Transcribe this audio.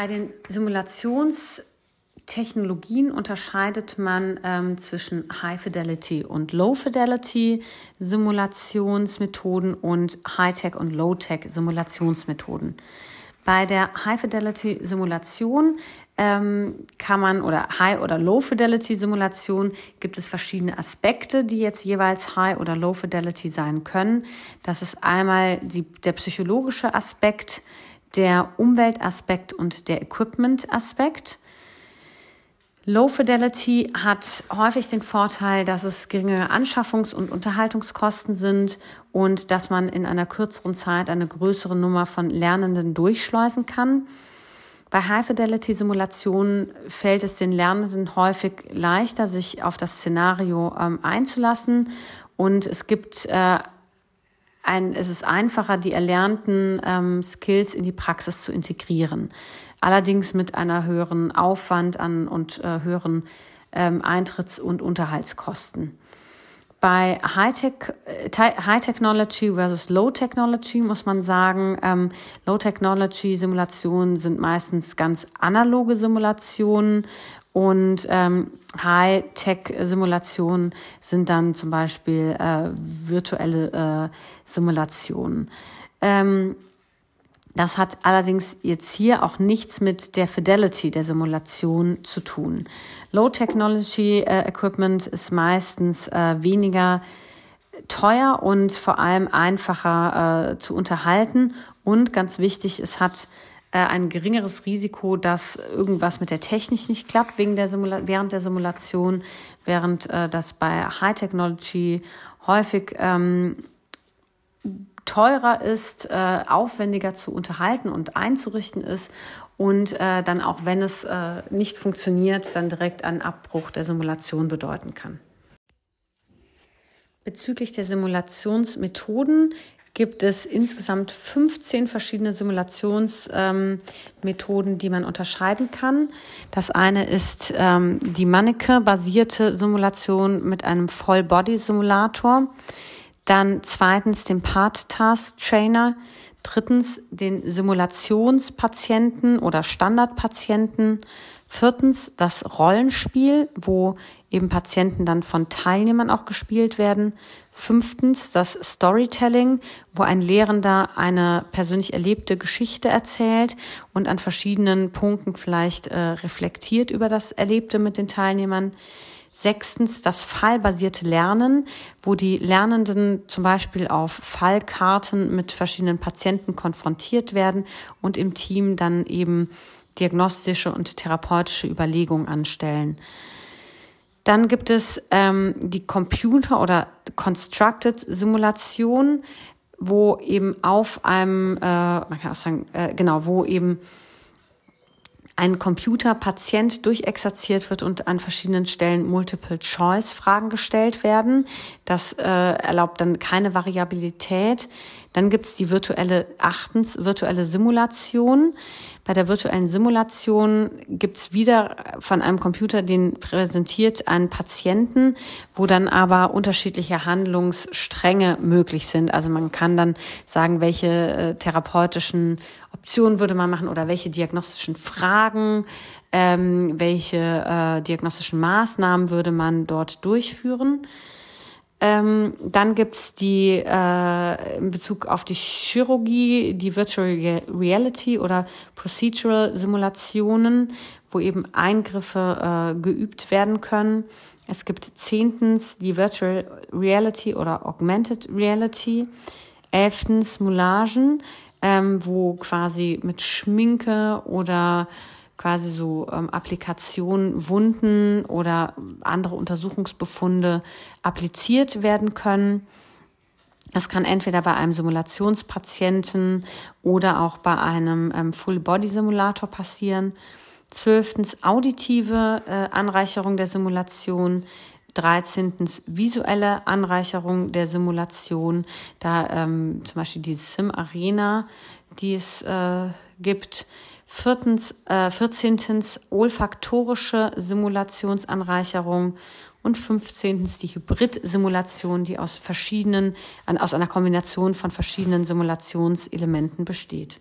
Bei den Simulationstechnologien unterscheidet man ähm, zwischen High Fidelity und Low Fidelity Simulationsmethoden und High-Tech und Low-Tech Simulationsmethoden. Bei der High-Fidelity-Simulation ähm, kann man oder High- oder Low-Fidelity-Simulation gibt es verschiedene Aspekte, die jetzt jeweils High- oder Low-Fidelity sein können. Das ist einmal die, der psychologische Aspekt, der Umweltaspekt und der Equipment-Aspekt. Low Fidelity hat häufig den Vorteil, dass es geringere Anschaffungs- und Unterhaltungskosten sind und dass man in einer kürzeren Zeit eine größere Nummer von Lernenden durchschleusen kann. Bei High Fidelity Simulationen fällt es den Lernenden häufig leichter, sich auf das Szenario ähm, einzulassen und es gibt äh, ein, es ist einfacher, die erlernten ähm, Skills in die Praxis zu integrieren. Allerdings mit einer höheren Aufwand an und äh, höheren ähm, Eintritts- und Unterhaltskosten. Bei High-Tech, äh, High Technology versus Low Technology muss man sagen, ähm, Low Technology Simulationen sind meistens ganz analoge Simulationen und ähm, High-Tech-Simulationen sind dann zum Beispiel äh, virtuelle äh, Simulationen. Ähm, das hat allerdings jetzt hier auch nichts mit der Fidelity der Simulation zu tun. Low Technology äh, Equipment ist meistens äh, weniger teuer und vor allem einfacher äh, zu unterhalten und ganz wichtig, es hat äh, ein geringeres Risiko, dass irgendwas mit der Technik nicht klappt wegen der Simula während der Simulation, während äh, das bei High Technology häufig ähm, teurer ist, äh, aufwendiger zu unterhalten und einzurichten ist und äh, dann auch wenn es äh, nicht funktioniert, dann direkt einen Abbruch der Simulation bedeuten kann. Bezüglich der Simulationsmethoden gibt es insgesamt 15 verschiedene Simulationsmethoden, ähm, die man unterscheiden kann. Das eine ist ähm, die Manneke-basierte Simulation mit einem Voll-Body-Simulator. Dann zweitens den Part-Task-Trainer. Drittens den Simulationspatienten oder Standardpatienten. Viertens das Rollenspiel, wo eben Patienten dann von Teilnehmern auch gespielt werden. Fünftens das Storytelling, wo ein Lehrender eine persönlich erlebte Geschichte erzählt und an verschiedenen Punkten vielleicht äh, reflektiert über das Erlebte mit den Teilnehmern. Sechstens das fallbasierte Lernen, wo die Lernenden zum Beispiel auf Fallkarten mit verschiedenen Patienten konfrontiert werden und im Team dann eben diagnostische und therapeutische Überlegungen anstellen. Dann gibt es ähm, die Computer- oder Constructed Simulation, wo eben auf einem, äh, man kann auch sagen, äh, genau, wo eben ein Computerpatient durchexerziert wird und an verschiedenen Stellen Multiple-Choice-Fragen gestellt werden. Das äh, erlaubt dann keine Variabilität. Dann gibt es die virtuelle, achtens, virtuelle Simulation. Bei der virtuellen Simulation gibt es wieder von einem Computer, den präsentiert einen Patienten, wo dann aber unterschiedliche Handlungsstränge möglich sind. Also man kann dann sagen, welche äh, therapeutischen Optionen würde man machen oder welche diagnostischen Fragen, ähm, welche äh, diagnostischen Maßnahmen würde man dort durchführen. Ähm, dann gibt's die äh, in Bezug auf die Chirurgie, die Virtual Reality oder Procedural Simulationen, wo eben Eingriffe äh, geübt werden können. Es gibt zehntens die Virtual Reality oder Augmented Reality. Elftens Moulagen, ähm, wo quasi mit Schminke oder quasi so ähm, Applikationen, Wunden oder andere Untersuchungsbefunde appliziert werden können. Das kann entweder bei einem Simulationspatienten oder auch bei einem ähm, Full-Body-Simulator passieren. Zwölftens auditive äh, Anreicherung der Simulation. 13. visuelle Anreicherung der Simulation. Da ähm, zum Beispiel die Sim Arena, die es äh, gibt. Viertens, äh, 14. olfaktorische Simulationsanreicherung und 15. die Hybrid-Simulation, die aus verschiedenen, aus einer Kombination von verschiedenen Simulationselementen besteht.